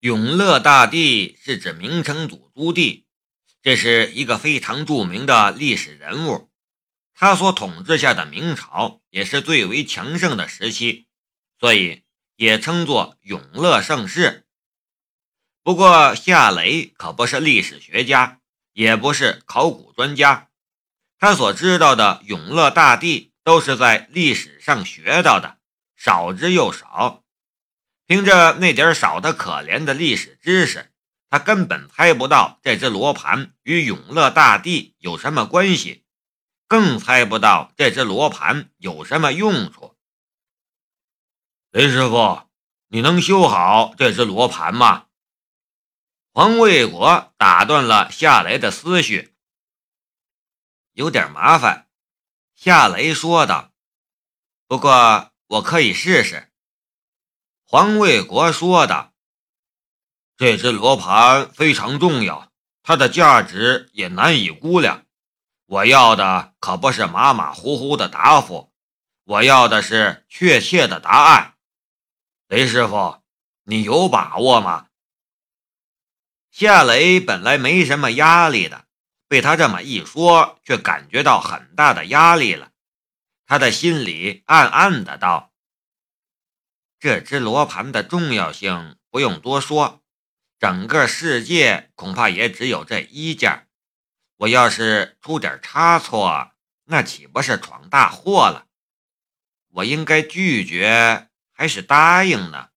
永乐大帝是指明成祖朱棣，这是一个非常著名的历史人物。他所统治下的明朝也是最为强盛的时期，所以也称作永乐盛世。不过夏雷可不是历史学家，也不是考古专家，他所知道的永乐大帝都是在历史上学到的，少之又少。凭着那点少的可怜的历史知识，他根本猜不到这只罗盘与永乐大帝有什么关系，更猜不到这只罗盘有什么用处。雷师傅，你能修好这只罗盘吗？黄卫国打断了夏雷的思绪。有点麻烦，夏雷说道。不过我可以试试。黄卫国说的：“这只罗盘非常重要，它的价值也难以估量。我要的可不是马马虎虎的答复，我要的是确切的答案。雷师傅，你有把握吗？”夏雷本来没什么压力的，被他这么一说，却感觉到很大的压力了。他的心里暗暗的道。这只罗盘的重要性不用多说，整个世界恐怕也只有这一件。我要是出点差错，那岂不是闯大祸了？我应该拒绝还是答应呢？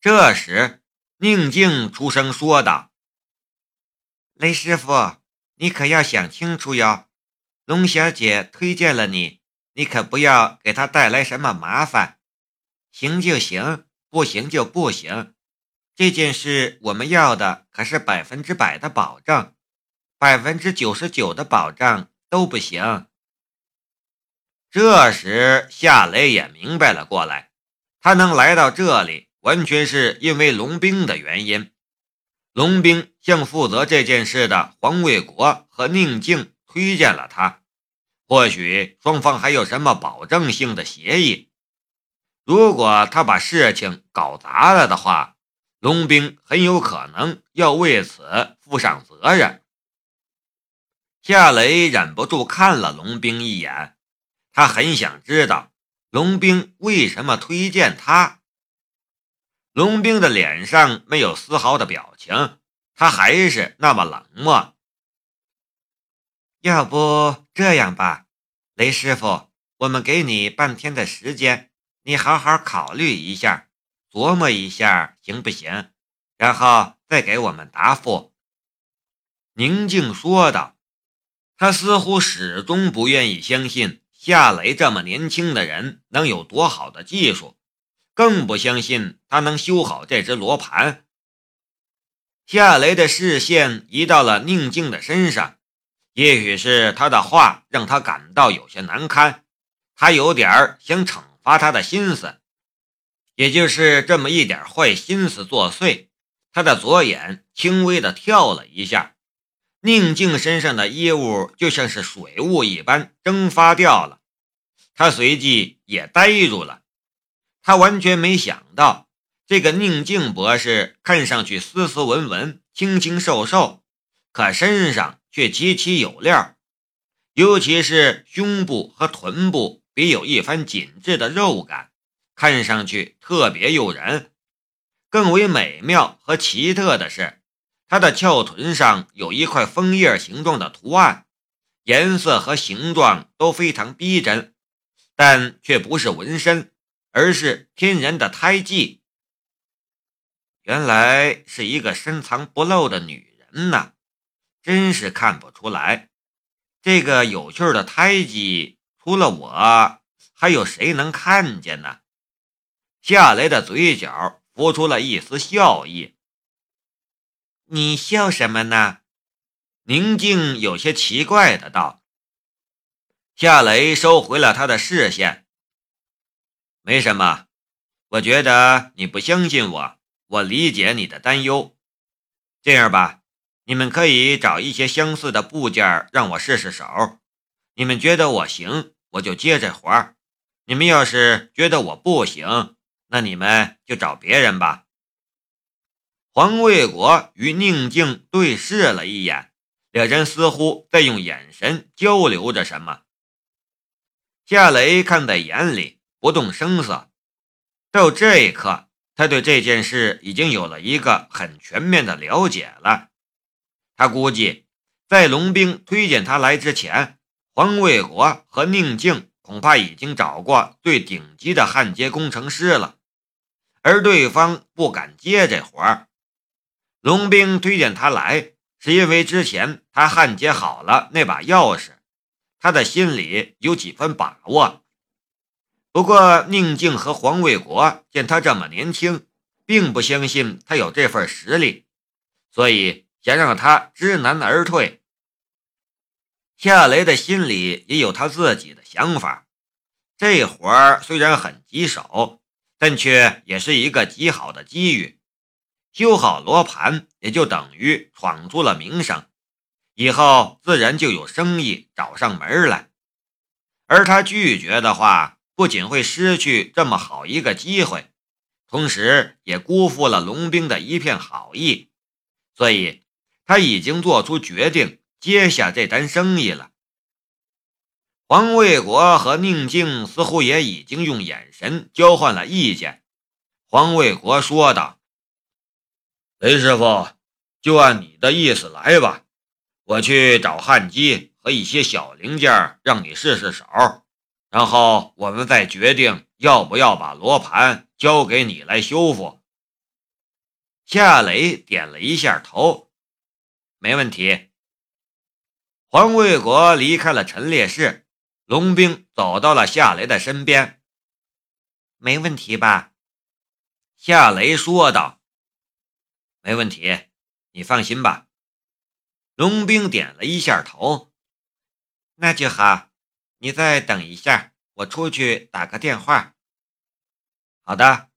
这时，宁静出声说道：“雷师傅，你可要想清楚哟。龙小姐推荐了你，你可不要给她带来什么麻烦。”行就行，不行就不行。这件事我们要的可是百分之百的保证，百分之九十九的保障都不行。这时，夏雷也明白了过来，他能来到这里，完全是因为龙兵的原因。龙兵向负责这件事的黄卫国和宁静推荐了他，或许双方还有什么保证性的协议。如果他把事情搞砸了的话，龙兵很有可能要为此负上责任。夏雷忍不住看了龙兵一眼，他很想知道龙兵为什么推荐他。龙兵的脸上没有丝毫的表情，他还是那么冷漠。要不这样吧，雷师傅，我们给你半天的时间。你好好考虑一下，琢磨一下，行不行？然后再给我们答复。”宁静说道。他似乎始终不愿意相信夏雷这么年轻的人能有多好的技术，更不相信他能修好这只罗盘。夏雷的视线移到了宁静的身上，也许是他的话让他感到有些难堪，他有点想惩。发他的心思，也就是这么一点坏心思作祟，他的左眼轻微的跳了一下，宁静身上的衣物就像是水雾一般蒸发掉了，他随即也呆住了。他完全没想到，这个宁静博士看上去斯斯文文、清清瘦瘦，可身上却极其有料，尤其是胸部和臀部。别有一番紧致的肉感，看上去特别诱人。更为美妙和奇特的是，它的翘臀上有一块枫叶形状的图案，颜色和形状都非常逼真，但却不是纹身，而是天然的胎记。原来是一个深藏不露的女人呢，真是看不出来。这个有趣的胎记。除了我，还有谁能看见呢？夏雷的嘴角浮出了一丝笑意。你笑什么呢？宁静有些奇怪的道。夏雷收回了他的视线。没什么，我觉得你不相信我，我理解你的担忧。这样吧，你们可以找一些相似的部件让我试试手。你们觉得我行？我就接这活儿，你们要是觉得我不行，那你们就找别人吧。黄卫国与宁静对视了一眼，两人似乎在用眼神交流着什么。夏雷看在眼里，不动声色。到这一刻，他对这件事已经有了一个很全面的了解了。他估计，在龙兵推荐他来之前，黄卫国和宁静恐怕已经找过最顶级的焊接工程师了，而对方不敢接这活儿。龙兵推荐他来，是因为之前他焊接好了那把钥匙，他的心里有几分把握。不过宁静和黄卫国见他这么年轻，并不相信他有这份实力，所以想让他知难而退。夏雷的心里也有他自己的想法，这活儿虽然很棘手，但却也是一个极好的机遇。修好罗盘，也就等于闯出了名声，以后自然就有生意找上门来。而他拒绝的话，不仅会失去这么好一个机会，同时也辜负了龙兵的一片好意。所以，他已经做出决定，接下这单生意了。黄卫国和宁静似乎也已经用眼神交换了意见。黄卫国说道。雷师傅，就按你的意思来吧。我去找焊机和一些小零件，让你试试手，然后我们再决定要不要把罗盘交给你来修复。夏雷点了一下头，没问题。黄卫国离开了陈列室，龙兵走到了夏雷的身边。没问题吧？夏雷说道。没问题，你放心吧。龙兵点了一下头，那就好。你再等一下，我出去打个电话。好的。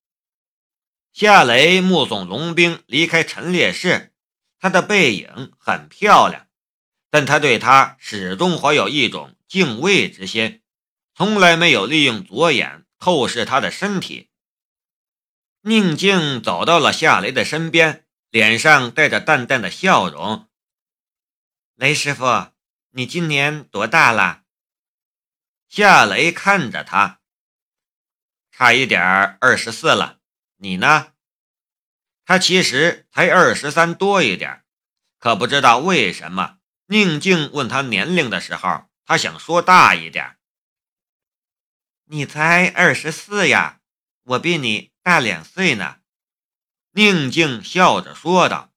夏雷目送龙兵离开陈列室，他的背影很漂亮，但他对他始终怀有一种敬畏之心，从来没有利用左眼透视他的身体。宁静走到了夏雷的身边。脸上带着淡淡的笑容。雷师傅，你今年多大了？夏雷看着他，差一点二十四了。你呢？他其实才二十三多一点，可不知道为什么，宁静问他年龄的时候，他想说大一点。你才二十四呀，我比你大两岁呢。宁静笑着说道：“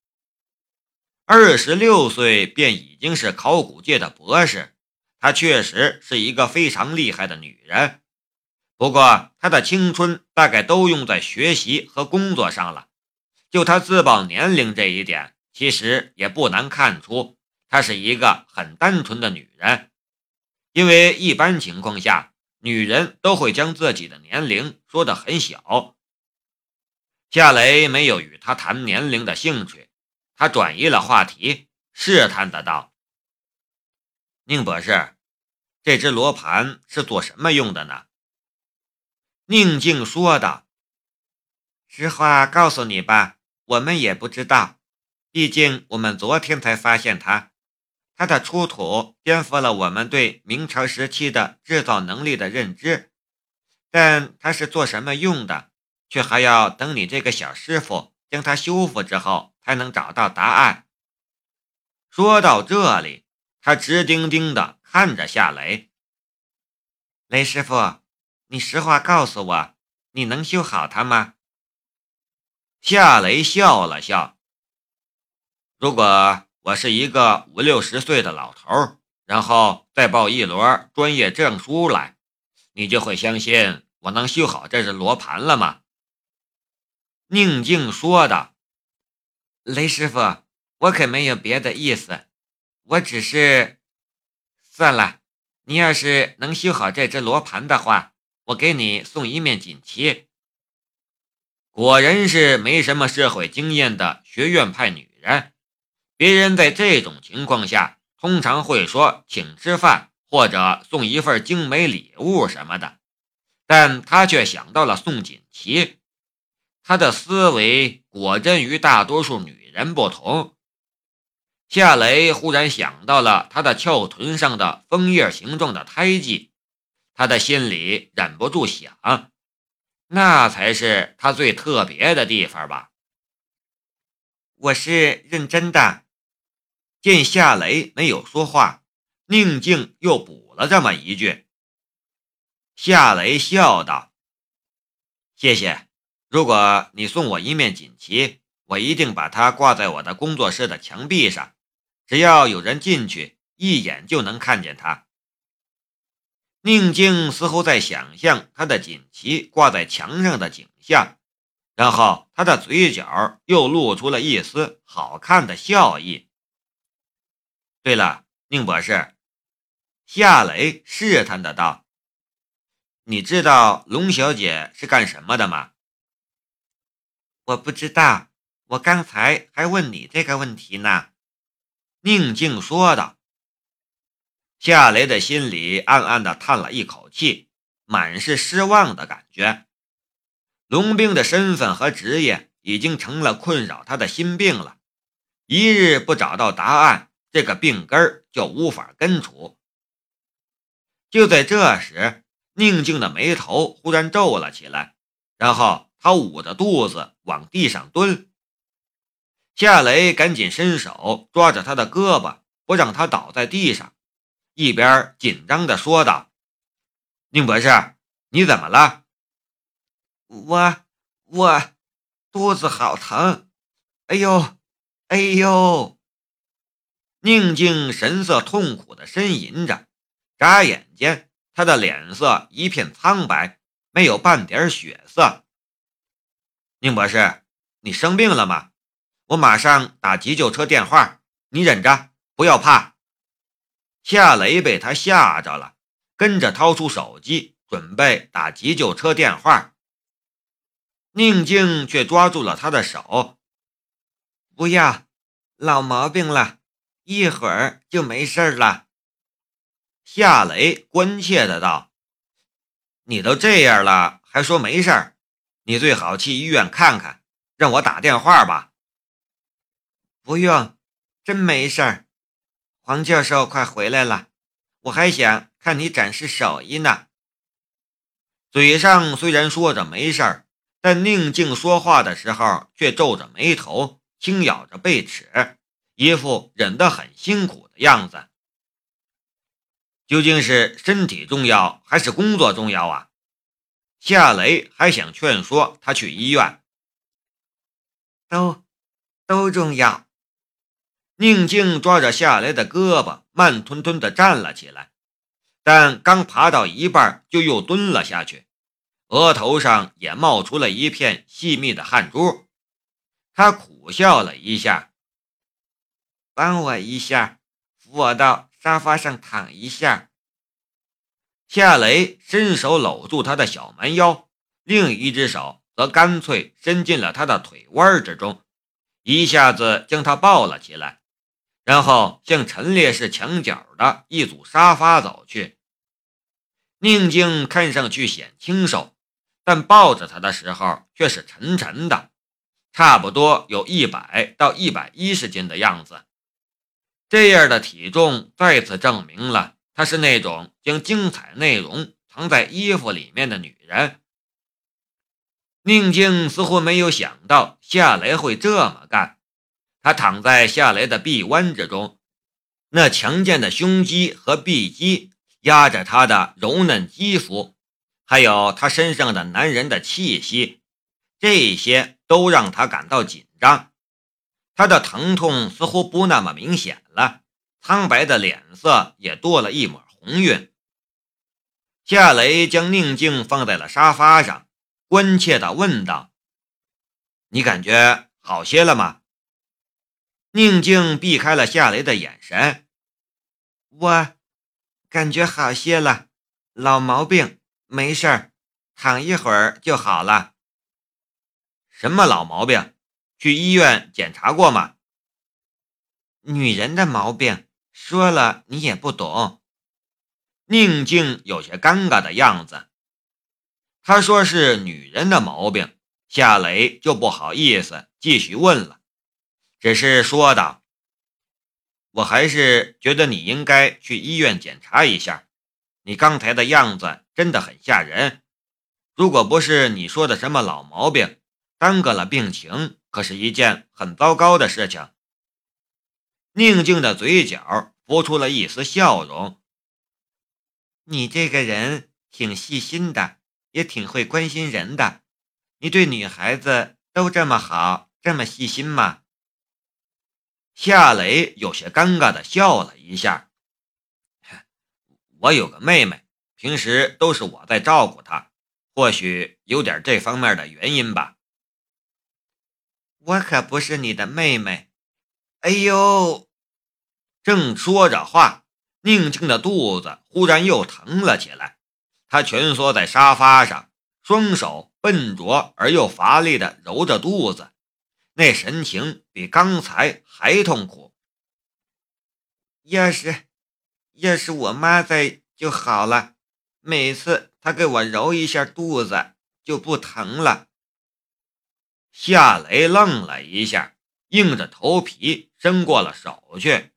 二十六岁便已经是考古界的博士，她确实是一个非常厉害的女人。不过，她的青春大概都用在学习和工作上了。就她自报年龄这一点，其实也不难看出，她是一个很单纯的女人。因为一般情况下，女人都会将自己的年龄说得很小。”夏雷没有与他谈年龄的兴趣，他转移了话题，试探的道：“宁博士，这只罗盘是做什么用的呢？”宁静说道：“实话告诉你吧，我们也不知道，毕竟我们昨天才发现它，它的出土颠覆了我们对明朝时期的制造能力的认知，但它是做什么用的？”却还要等你这个小师傅将它修复之后，才能找到答案。说到这里，他直盯盯地看着夏雷。雷师傅，你实话告诉我，你能修好它吗？夏雷笑了笑。如果我是一个五六十岁的老头，然后再报一摞专业证书来，你就会相信我能修好这只罗盘了吗？宁静说道：“雷师傅，我可没有别的意思，我只是……算了，你要是能修好这只罗盘的话，我给你送一面锦旗。”果然是没什么社会经验的学院派女人，别人在这种情况下通常会说请吃饭或者送一份精美礼物什么的，但他却想到了送锦旗。他的思维果真与大多数女人不同。夏雷忽然想到了他的翘臀上的枫叶形状的胎记，他的心里忍不住想：那才是他最特别的地方吧。我是认真的。见夏雷没有说话，宁静又补了这么一句。夏雷笑道：“谢谢。如果你送我一面锦旗，我一定把它挂在我的工作室的墙壁上。只要有人进去，一眼就能看见它。”宁静似乎在想象他的锦旗挂在墙上的景象。然后他的嘴角又露出了一丝好看的笑意。对了，宁博士，夏雷试探的道：“你知道龙小姐是干什么的吗？”我不知道，我刚才还问你这个问题呢。”宁静说道。夏雷的心里暗暗的叹了一口气，满是失望的感觉。龙兵的身份和职业已经成了困扰他的心病了，一日不找到答案，这个病根就无法根除。就在这时，宁静的眉头忽然皱了起来，然后他捂着肚子往地上蹲。夏雷赶紧伸手抓着他的胳膊，不让他倒在地上，一边紧张地说道：“宁博士，你怎么了？”我我肚子好疼，哎呦哎呦！宁静神色痛苦的呻吟着，眨眼间，她的脸色一片苍白，没有半点血色。宁博士，你生病了吗？我马上打急救车电话，你忍着，不要怕。夏雷被他吓着了，跟着掏出手机，准备打急救车电话。宁静却抓住了他的手，不要，老毛病了，一会儿就没事了。夏雷关切的道：“你都这样了，还说没事？你最好去医院看看，让我打电话吧。”不用，真没事。黄教授快回来了，我还想看你展示手艺呢。嘴上虽然说着没事儿。但宁静说话的时候却皱着眉头，轻咬着贝齿，一副忍得很辛苦的样子。究竟是身体重要还是工作重要啊？夏雷还想劝说他去医院，都都重要。宁静抓着夏雷的胳膊，慢吞吞地站了起来，但刚爬到一半，就又蹲了下去。额头上也冒出了一片细密的汗珠，他苦笑了一下，帮我一下，扶我到沙发上躺一下。夏雷伸手搂住他的小蛮腰，另一只手则干脆伸进了他的腿弯之中，一下子将他抱了起来，然后向陈列室墙角的一组沙发走去。宁静看上去显清瘦。但抱着他的时候却是沉沉的，差不多有一百到一百一十斤的样子。这样的体重再次证明了她是那种将精彩内容藏在衣服里面的女人。宁静似乎没有想到夏雷会这么干，她躺在夏雷的臂弯之中，那强健的胸肌和臂肌压着她的柔嫩肌肤。还有他身上的男人的气息，这些都让她感到紧张。他的疼痛似乎不那么明显了，苍白的脸色也多了一抹红晕。夏雷将宁静放在了沙发上，关切地问道：“你感觉好些了吗？”宁静避开了夏雷的眼神：“我感觉好些了，老毛病。”没事儿，躺一会儿就好了。什么老毛病？去医院检查过吗？女人的毛病，说了你也不懂。宁静有些尴尬的样子。他说是女人的毛病，夏雷就不好意思继续问了，只是说道：“我还是觉得你应该去医院检查一下，你刚才的样子真的很吓人。如果不是你说的什么老毛病，耽搁了病情，可是一件很糟糕的事情。”宁静的嘴角浮出了一丝笑容。你这个人挺细心的，也挺会关心人的。你对女孩子都这么好，这么细心吗？夏雷有些尴尬的笑了一下。我有个妹妹，平时都是我在照顾她，或许有点这方面的原因吧。我可不是你的妹妹。哎呦！正说着话，宁静的肚子忽然又疼了起来，她蜷缩在沙发上，双手。笨拙而又乏力地揉着肚子，那神情比刚才还痛苦。要是要是我妈在就好了，每次她给我揉一下肚子就不疼了。夏雷愣了一下，硬着头皮伸过了手去。